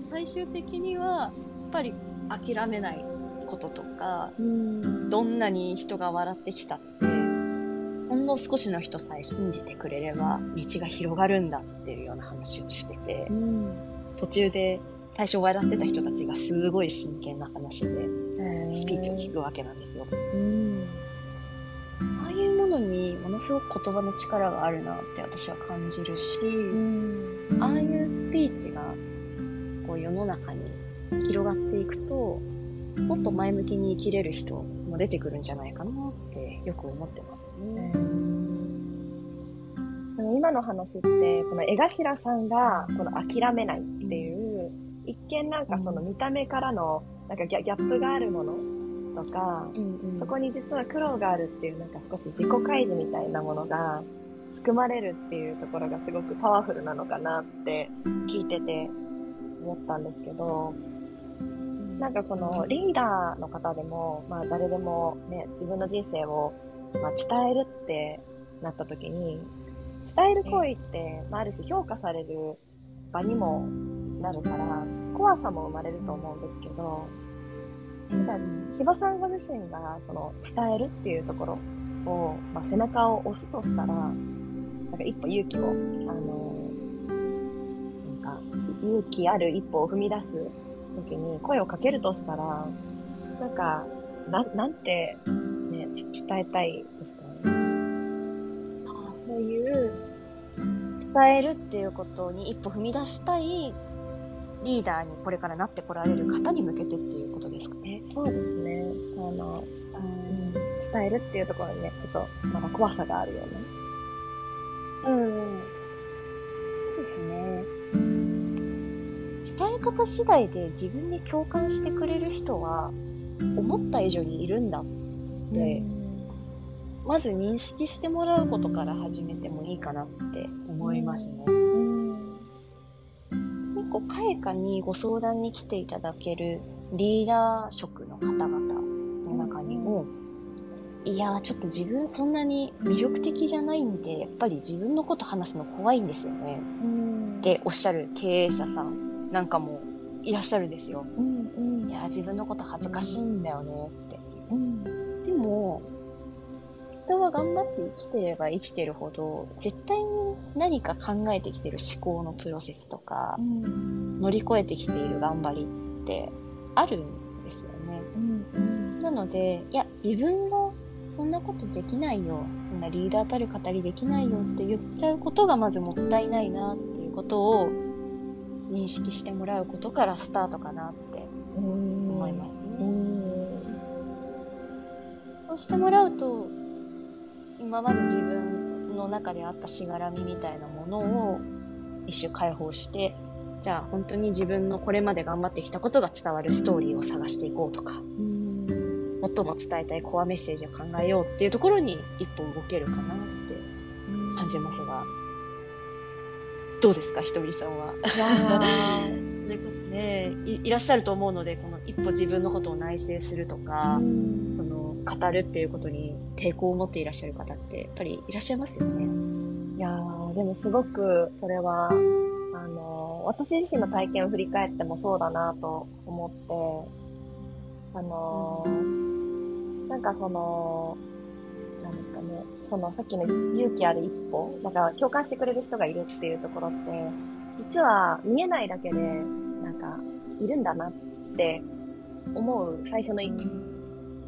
最終的にはやっぱり諦めないこととかうん。どんなに人が笑ってきたってほんの少しの人さえ信じてくれれば道が広がるんだっていうような話をしてて。うん。途中で最初笑ってた人たちがすごい真剣な話でスピーチを聞くわけなんですよ。うん。ああいうものにものすごく言葉の力があるなって私は感じるし、うん。ああいうスピーチがこう世の中に広がっていくともっと前向きに生きれる人も出てくるんじゃないかなってよく思ってますね。今の話って、この江頭さんが、この諦めない一見なんかその見た目からの、なんかギャギャップがあるものとか、うんうん。そこに実は苦労があるっていう、なんか少し自己開示みたいなものが含まれるっていうところがすごくパワフルなのかなって聞いてて思ったんですけど、なんかこのリーダーの方でも、まあ誰でもね、自分の人生を、まあ、伝えるってなった時に、伝える行為って、まあ、ある種評価される場にもなるから、怖さも生まれると思うんですけど、うんただ千葉さんご自身がその伝えるっていうところを、まあ、背中を押すとしたら、なんか一歩勇気を、あのなんか勇気ある一歩を踏み出す時に声をかけるとしたら、なんか、ななんて、ね、伝えたいですか？ね。ああそういう伝えるっていうことに一歩踏み出したいリーダーにこれからなってこられる方に向けてっていうことですかね。そうですね。あの、うん、伝えるっていうところにね、ちょっとまだ怖さがあるよね。うん。そうですね。伝え方次第で自分に共感してくれる人は思った以上にいるんだって、まず認識してもらうことから始めてもいいかなって思いますね。うん。結構、開花にご相談に来ていただけるリーダー職の方々の中にも、いやー、ちょっと自分そんなに魅力的じゃないんで、やっぱり自分のこと話すの怖いんですよね。うん。っておっしゃる経営者さんなんかもいらっしゃるんですよ。うんうんいやー、自分のこと恥ずかしいんだよねって。うん。でも、人は頑張って生きてれば生きてるほど、絶対に何か考えてきてる思考のプロセスとか、うん。乗り越えてきている頑張りってあるんですよね。うん。なので、いや、自分はそんなことできないよ。そんなリーダーたる語りできないよって言っちゃうことがまずもったいないなっていうことを認識してもらうことからスタートかなってうん。思いますね。うん。そうしてもらうと、今まで自分の中であったしがらみみたいなものを一種解放して、じゃあ本当に自分のこれまで頑張ってきたことが伝わるストーリーを探していこうとか、うん。最も伝えたいコアメッセージを考えようっていうところに一歩動けるかなって感じますが、どうですか、ひとみさんは？それこそねい、いらっしゃると思うので、この一歩自分のことを内省するとか、うんその語るっていうことに抵抗を持っていらっしゃる方ってやっぱりいらっしゃいますよね。いやーでもすごくそれは、あのー私自身の体験を振り返ってもそうだなと思って、あのーなんかその、なんですかね、そのさっきの勇気ある一歩、なんか共感してくれる人がいるっていうところって、実は見えないだけで、なんかいるんだなって思う最初の一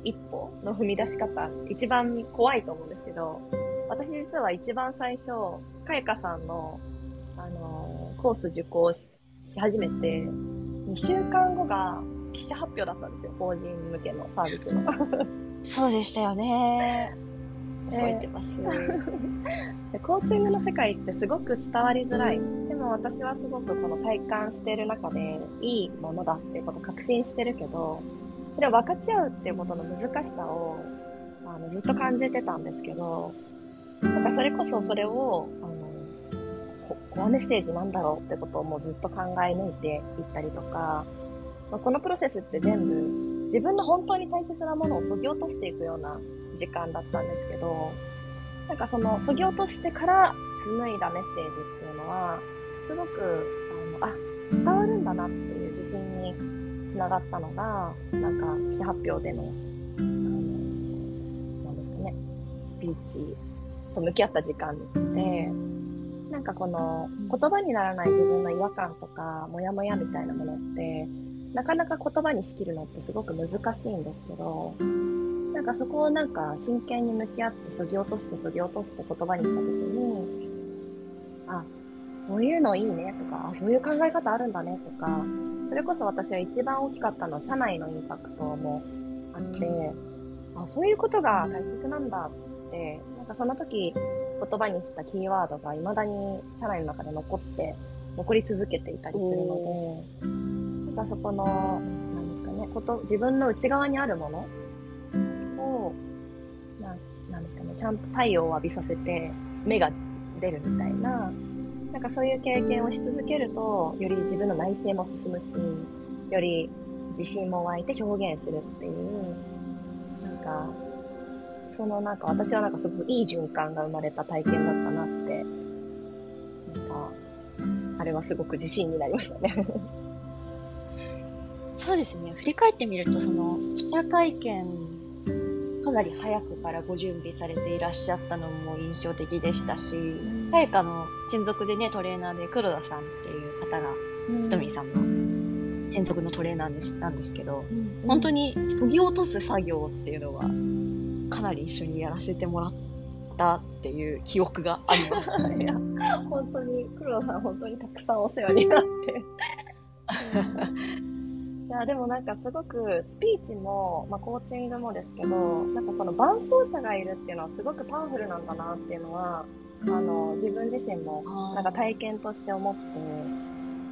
一歩の踏み出し方、一番怖いと思うんですけど、私実は一番最初、かやかさんの、あのーコース受講しし始めて、2週間後が記者発表だったんですよ。法人向けのサービスの。そうでしたよね。え ー覚えてます。でコーチングの世界ってすごく伝わりづらい。でも私はすごくこの体感している中でいいものだっていうことを確信してるけど、それを分かち合うっていうことの難しさをあのずっと感じてたんですけど、なんかそれこそそれを、あの、こコアメッセージなんだろうってことをもうずっと考え抜いていったりとか、まあ、このプロセスって全部自分の本当に大切なものを削ぎ落としていくような時間だったんですけど、なんかその、削ぎ落としてから紡いだメッセージっていうのは、すごく、あの、あ、伝わるんだなっていう自信につながったのが、なんか、記者発表での、あの、なんですかね、スピーチと向き合った時間で、なんかこの、言葉にならない自分の違和感とか、モヤモヤみたいなものって、なかなか言葉にしきるのってすごく難しいんですけど、なんかそこをなんか真剣に向き合って削ぎ落として削ぎ落として言葉にしたときに、あ、そういうのいいねとか、そういう考え方あるんだねとか、それこそ私は一番大きかったのは社内のインパクトもあって、あ、そういうことが大切なんだって、なんかその時言葉にしたキーワードが未だに社内の中で残って、残り続けていたりするので、なんかそこの、なんですかね、こと、自分の内側にあるものを、なんなんですかね、ちゃんと太陽を浴びさせて芽が出るみたいな、なんかそういう経験をし続けると、より自分の内省も進むし、より自信も湧いて表現するっていう、なんか、そのなんか私はなんかすごくいい循環が生まれた体験だったなって、なんか、あれはすごく自信になりましたね。そうですね。振り返ってみると、その、記者会見、かなり早くからご準備されていらっしゃったのも印象的でしたし、さやかの専属でね、トレーナーで黒田さんっていう方が、ひとみさんの専属のトレーナーですなんですけど、本当に、に削ぎ落とす作業っていうのは、かなり一緒にやらせてもらったっていう記憶がありますいや、本当に、黒田さん本当にたくさんお世話になって、いや、でもなんかすごくスピーチも、まあ、コーチングもですけど、なんかこの伴走者がいるっていうのはすごくパワフルなんだなっていうのは、あの、自分自身もなんか体験として思って、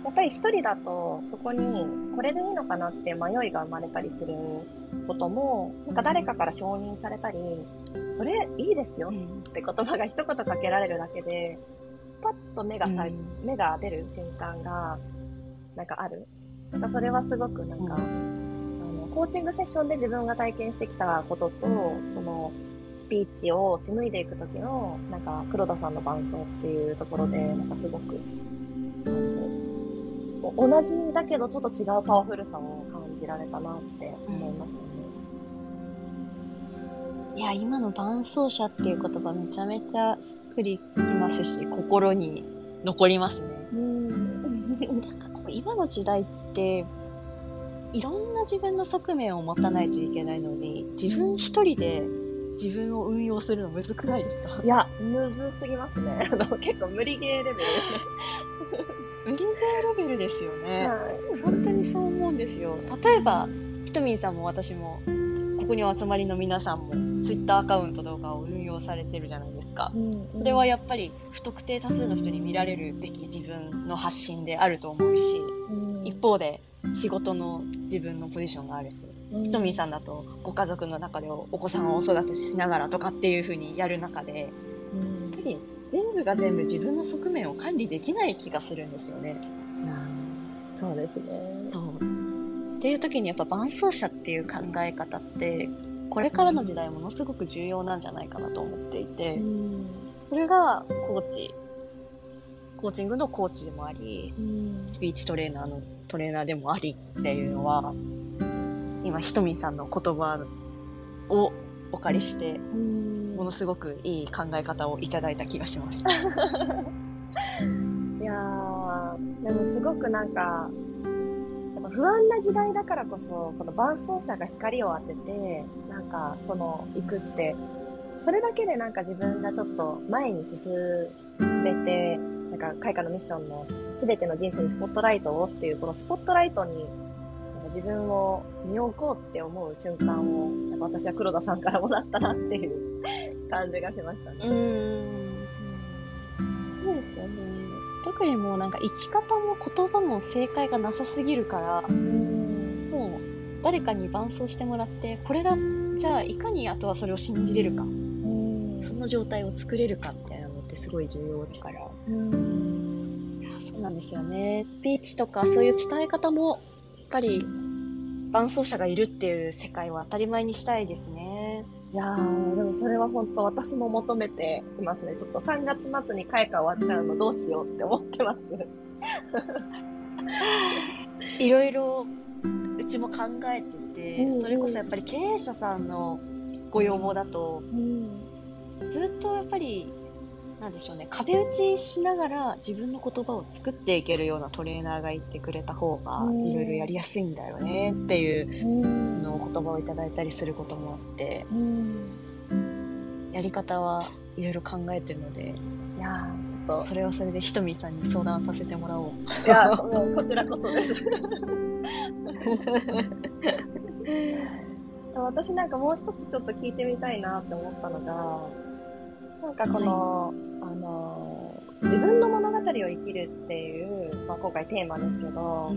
やっぱり一人だとそこにこれでいいのかなって迷いが生まれたりすることも、なんか誰かから承認されたり、それいいですよって言葉が一言かけられるだけで、パッと目がさ、うん。目が出る瞬間が、なんかある。なんかそれはすごくなんか、うんあの、コーチングセッションで自分が体験してきたことと、その、スピーチを紡いでいくときの、なんか、黒田さんの伴奏っていうところで、なんかすごく、同じだけどちょっと違うパワフルさを感じられたなって思いましたね。いや、今の伴走者っていう言葉めちゃめちゃしっくりきますし、心に残りますね。うん。なんかこう今の時代って、いろんな自分の側面を持たないといけないのに、自分一人で自分を運用するのむずくないですか？いや、むずすぎますね。あの、結構無理ゲーレベル無理ゲーレベルですよで。ね。はい。本当にそう思うんですよ。例えば、ひとみんさんも私も、ここにお集まりの皆さんも、ツイッターアカウントとかを運用されてるじゃないですか。それはやっぱり不特定多数の人に見られるべき自分の発信であると思うし、うん一方で仕事の自分のポジションがあるし、ひとみんさんだとご家族の中でお子さんをお育てしながらとかっていう風にやる中で、やっうんぱり全部が全部自分の側面を管理できない気がするんですよね。そうですね。そう。っていう時にやっぱ伴走者っていう考え方って、これからの時代ものすごく重要なんじゃないかなと思っていて、ん。それがコーチ、コーチングのコーチでもあり、うん。スピーチトレーナーのトレーナーでもありっていうのは、今ひとみんさんの言葉をお借りして、ものすごくいい考え方をいただいた気がします。いやー、でもすごくなんか、不安な時代だからこそ、この伴走者が光を当てて、なんかその行くって、それだけでなんか自分がちょっと前に進めて、なんか開花のミッションの全ての人生にスポットライトをっていう、このスポットライトになんか自分を見置こうって思う瞬間を、なんか私は黒田さんからもらったなっていう感じがしましたね。うーん。そうですよね。特にもうなんか生き方も言葉も正解がなさすぎるから、うんもう誰かに伴走してもらって、これだ、じゃあいかにあとはそれを信じれるか、うんその状態を作れるかみたいなのってすごい重要だから。うんいやそうなんですよね。スピーチとかそういう伝え方も、やっぱり伴走者がいるっていう世界を当たり前にしたいですね。いやー、でもそれは本当私も求めていますね。ちょっと3月末に開花終わっちゃうのどうしようって思ってます。いろいろうちも考えてて、うんうんそれこそやっぱり経営者さんのご要望だと、うん。ずっとやっぱり、なんでしょうね、壁打ちしながら自分の言葉を作っていけるようなトレーナーがいてくれた方がうんいろいろやりやすいんだよねっていううんのを言葉をいただいたりすることもあって、うん。やり方はいろいろ考えてるので、いやー、ちょっそれはそれでひとみさんに相談させてもらおう。と、いや、もうこちらこそです。私なんかもう一つちょっと聞いてみたいなって思ったのが、なんかこの、あの、自分の物語を生きるっていう、まあ、今回テーマですけど、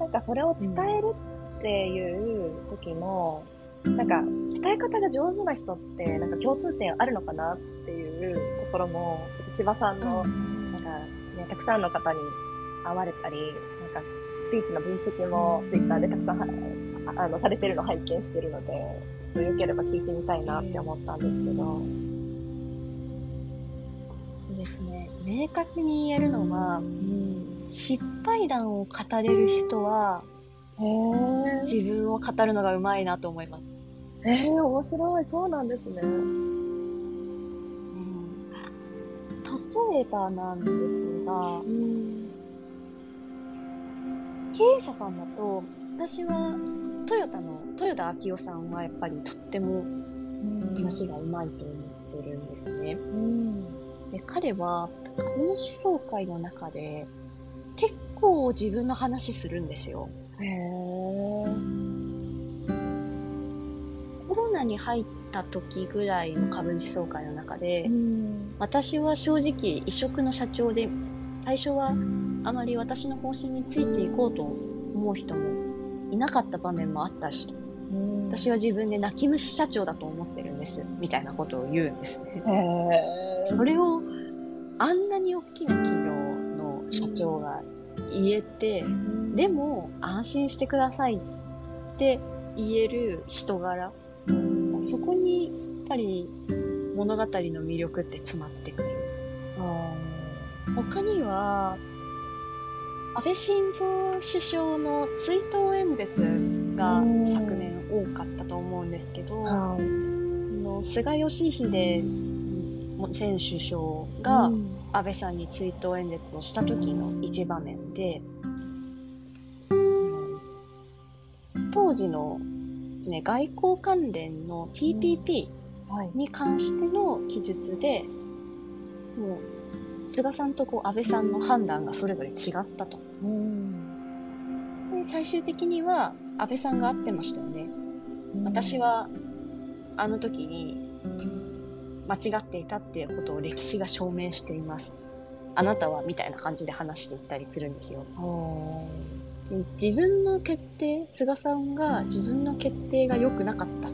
なんかそれを伝えるっていう時の、なんか伝え方が上手な人ってなんか共通点あるのかなっていうところも、千葉さんの、なんかね、たくさんの方に会われたり、なんかスピーチの分析もツイッターでたくさんはああのされてるのを拝見してるので、よければ聞いてみたいなって思ったんですけど。ですね。明確に言えるのは、うん。失敗談を語れる人は。自分を語るのがうまいなと思います。えー、面白い。そうなんですね。例えばなんですがう、ん。経営者さんだと、私はトヨタの豊田昭夫さんはやっぱりとっても話がうまいと思ってるんですね。うん。で彼は株主総会の中で結構自分の話するんですよ。へえ。コロナに入った時ぐらいの株主総会の中で、ん。私は正直異色の社長で最初はあまり私の方針についていこうと思う人もいなかった場面もあったし私は自分で泣き虫社長だと思ってるんですみたいなことを言うんですね。それをあんなに大きな企業の社長が言えてでも安心してくださいって言える人柄そこにやっぱり物語の魅力って詰まってくる。あ他には安倍晋三首相の追悼演説がうん昨年多かったと思うんですけど、ーあはい。の菅義偉前首相がうん安倍さんに追悼演説をした時の一場面で、うん当時のです、ね、外交関連の TPP はい。に関しての記述でもう菅さんとこう安倍さんの判断がそれぞれ違ったと。うん。で最終的には安倍さんが合ってましたよね。私はあの時に間違っていたっていうことを歴史が証明しています。あなたはみたいな感じで話していったりするんですよ。自分の決定、菅さんが自分の決定が良くなかったっ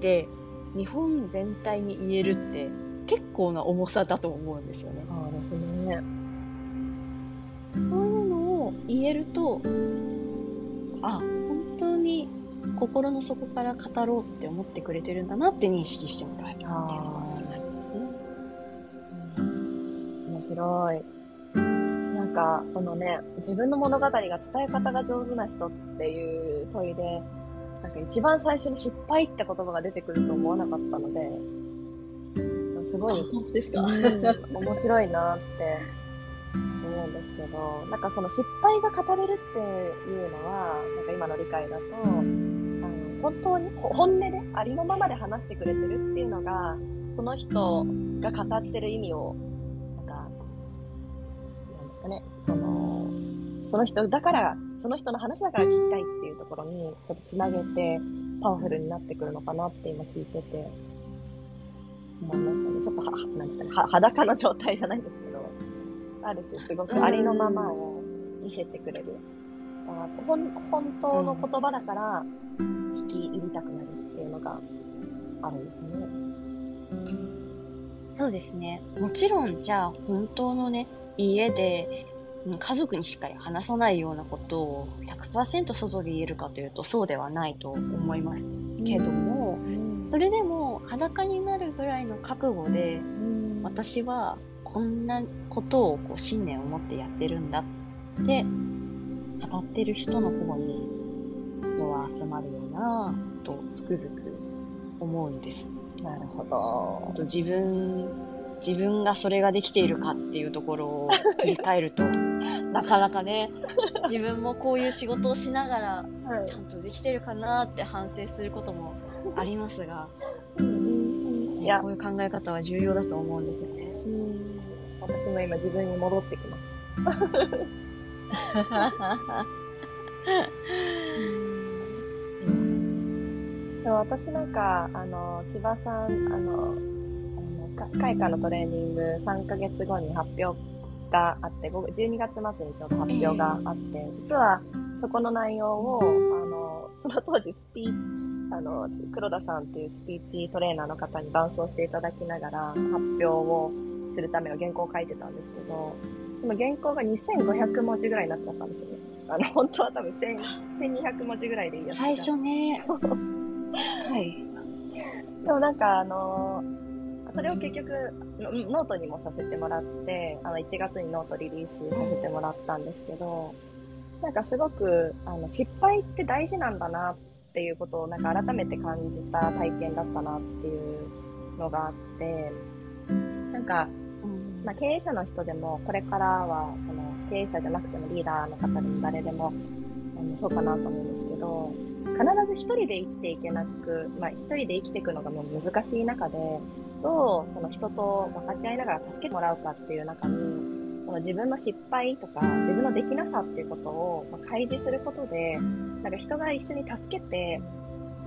て日本全体に言えるって結構な重さだと思うんですよね。そうですね。そういうのを言えると、あ、本当に心の底から語ろうって思ってくれてるんだなって認識してもらえるっていうのが白い。なんか、このね、自分の物語が伝え方が上手な人っていう問いで、なんか一番最初に失敗って言葉が出てくると思わなかったので、すごい、本当ですうん面白いなって思うんですけど、なんかその失敗が語れるっていうのは、なんか今の理解だと、あの本当にほ本音でありのままで話してくれてるっていうのが、その人が語ってる意味を、かね、その、その人だから、その人の話だから聞きたいっていうところに、ちょっとつなげて、パワフルになってくるのかなって今聞いてて、思いましたね。ちょっとは、はなんですかね、は裸の状態じゃないですけど、ある種すごくありのままを見せてくれる。あほん本当の言葉だから、聞き入りたくなるっていうのがあるんですね。そうですね。もちろん、じゃあ、本当のね、家で、うん家族にしっかり話さないようなことを100%外で言えるかというと、そうではないと思いますけども、それでも裸になるぐらいの覚悟で、私はこんなことをこう信念を持ってやってるんだって語ってる人の方に人は集まるよなぁとつくづく思うんです。なるほあど。と自分自分がそれができているかっていうところを振り返ると。なかなかね。自分もこういう仕事をしながらはい。ちゃんとできてるかなって反省することもありますが、いやねこういう考え方は重要だと思うんですよね。うん。私も今自分に戻ってきます。私なんか、あの、千葉さん、あの、開花のトレーニング3ヶ月後に発表があって、ご12月末にちょうど発表があって、実はそこの内容を、あの、その当時スピーあの、黒田さんっていうスピーチトレーナーの方に伴走していただきながら発表をするための原稿を書いてたんですけど、その原稿が2500文字ぐらいになっちゃったんですよね。あの、本当は多分1000 1200文字ぐらいでいいやつが最初ね、はい。でもなんかあのそれを結局ノノートにもさせてもらってあの1月にノートリリースさせてもらったんですけどなんかすごくあの失敗って大事なんだなっていうことをなんか改めて感じた体験だったなっていうのがあってなんか、うん。まあ、経営者の人でもこれからはその経営者じゃなくてもリーダーの方でも誰でもあのそうかなと思うんですけど必ず一人で生きていけなく、まあ、一人で生きていくのがもう難しい中でどうその人と分かち合いながら助けてもらうかっていう中にこの自分の失敗とか自分のできなさっていうことをまあ開示することでなんか人が一緒に助けて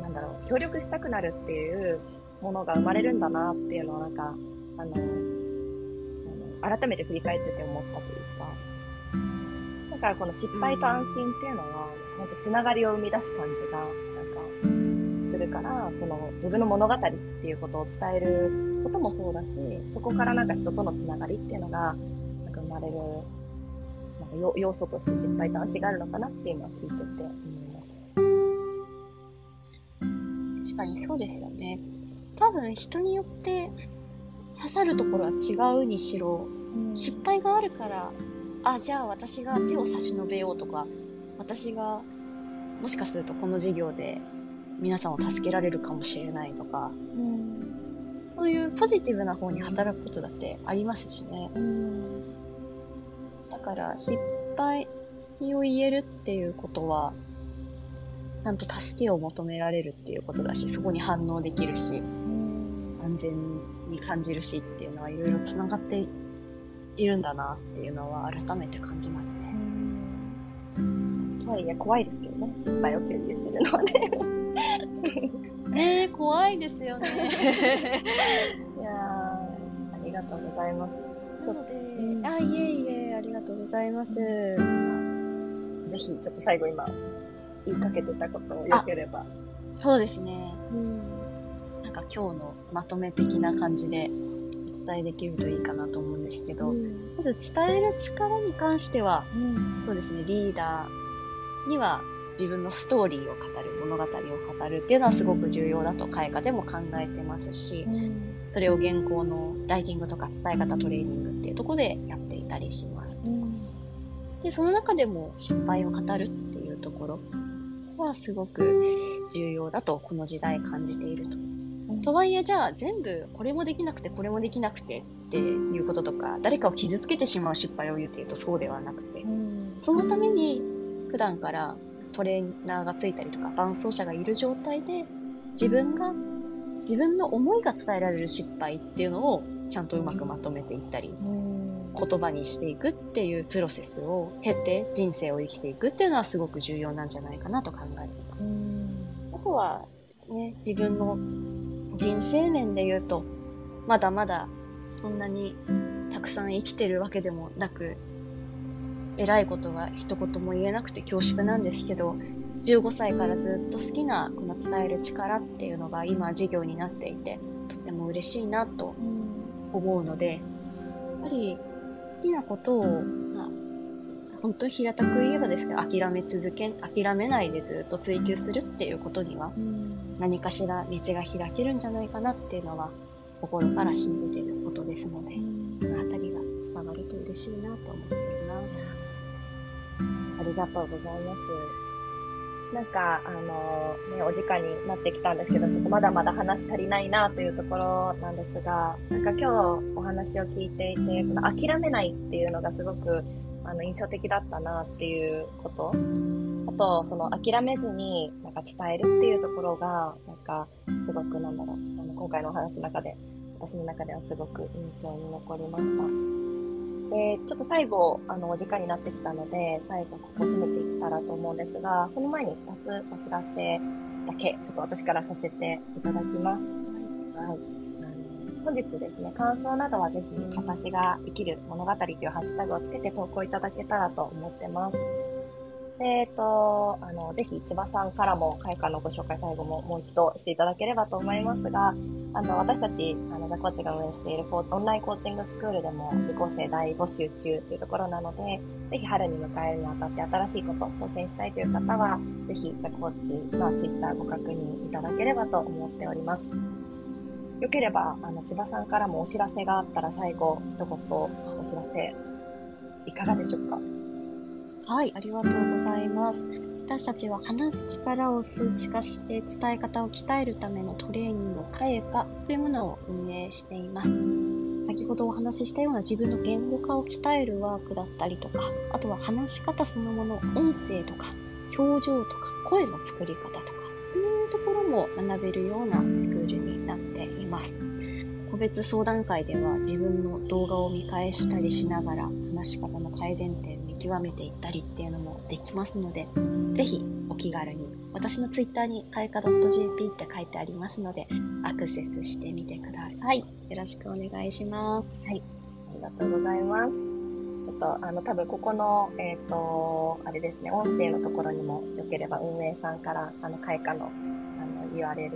なんだろう協力したくなるっていうものが生まれるんだなっていうのをなんかあの改めて振り返ってて思ったというか。だからこの失敗と安心っていうのは本当つながりを生み出す感じがるからこの自分の物語っていうことを伝えることもそうだしそこからなんか人とのつながりっていうのがなんか生まれるなんか要要素として失敗と安心があるのかなっていうのは聞いてて思いました。確かにそうですよね。多分人によって刺さるところは違うにしろ、失敗があるから、あ、じゃあ私が手を差し伸べようとか、私がもしかするとこの授業で皆さんを助けられるかもしれないとか、そういうポジティブな方に働くことだってありますしね。だから失敗を言えるっていうことは、ちゃんと助けを求められるっていうことだし、そこに反応できるし、安全に感じるしっていうのはいろいろつながっているんだなっていうのは改めて感じますね。とはいえ怖いですけどね失敗を共有するのはね。ねえ、怖いですよね。いやーありがとうございます。なので、うんあ、いえいえ、ありがとうございます。ぜひちょっと最後今言いかけてたことをよければ。そうですね。うんなんか今日のまとめ的な感じでお伝えできるといいかなと思うんですけど、まず伝える力に関しては、そうですね、リーダーには自分のストーリーを語る、物語を語るっていうのはすごく重要だと開花でも考えてますし、それを原稿のライティングとか伝え方トレーニングっていうところでやっていたりします。で、その中でも失敗を語るっていうところはすごく重要だとこの時代感じていると。とはいえじゃあ全部これもできなくてこれもできなくてっていうこととか誰かを傷つけてしまう失敗を言うというとそうではなくてそのために普段からトレーナーがついたりとか伴走者がいる状態で自分が自分の思いが伝えられる失敗っていうのをちゃんとうまくまとめていったり言葉にしていくっていうプロセスを経て人生を生きていくっていうのはすごく重要なんじゃないかなと考えています。あとは、そうですね、自分の人生面で言うと、まだまだそんなにたくさん生きてるわけでもなく、偉いことは一言も言えなくて恐縮なんですけど、15歳からずっと好きなこの伝える力っていうのが今授業になっていて、とっても嬉しいなと思うので、やっぱり好きなことを、まあ、本当に平たく言えばですけど、諦め続け、諦めないでずっと追求するっていうことには、何かしら道が開けるんじゃないかなっていうのは、心から信じていることですので、そのあたりが伝わると嬉しいなと思っています。ありがとうございます。なんか、あの、ね、お時間になってきたんですけど、ちょっとまだまだ話足りないなというところなんですが、なんか今日お話を聞いていて、この諦めないっていうのがすごくあの印象的だったなっていうこと。あと、その諦めずになんか伝えるっていうところが、なんかすごくなんだろう、あの今回のお話の中で、私の中ではすごく印象に残りました。で、ちょっと最後、あの、お時間になってきたので、最後、ここ締めていけたらと思うんですが、その前に2つお知らせだけ、ちょっと私からさせていただきます。はい。本日ですね、感想などはぜひ、私が生きる物語というハッシュタグをつけて投稿いただけたらと思ってます。えっと、あの、ぜひ千葉さんからも会館のご紹介最後ももう一度していただければと思いますが、あの、私たち、あの、ザコーチが運営しているオンラインコーチングスクールでも受講生大募集中というところなので、ぜひ春に迎えるにあたって新しいことを挑戦したいという方は、ぜひザコーチのツイッターご確認いただければと思っております。よければ、あの、千葉さんからもお知らせがあったら最後、一言お知らせ、いかがでしょうか？はい、ありがとうございます。私たちは話す力を数値化して伝え方を鍛えるためのトレーニング、カエカというものを運営しています。先ほどお話ししたような自分の言語化を鍛えるワークだったりとか、あとは話し方そのもの、音声とか、表情とか、声の作り方とか、そういうところも学べるようなスクールになっています。個別相談会では自分の動画を見返したりしながら話し方の改善点極めていったりっていうのもできますので、ぜひお気軽に、私のツイッターにかえか .jp って書いてありますので、アクセスしてみてください。よろしくお願いします。ありがとうございます。ちょっと、あの、多分ここの、えっ、と、あれですね、音声のところにもよければ運営さんから、あの、開花の、あの、URL、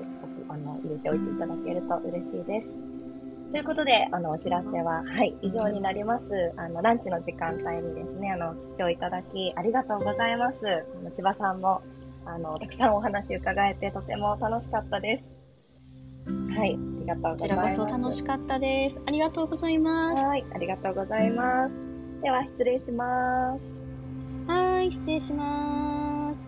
あの、入れておいていただけると嬉しいです。ということで、あの、お知らせは、はい、以上になります。あの、ランチの時間帯にですね、あの、視聴いただき、ありがとうございます。あの千葉さんも、あの、たくさんお話伺えて、とても楽しかったです。はい、ありがとうごこちらざいます。こそ楽しかったです。ありがとうございます。はい、ありがとうございます。では、失礼します。はい、失礼します。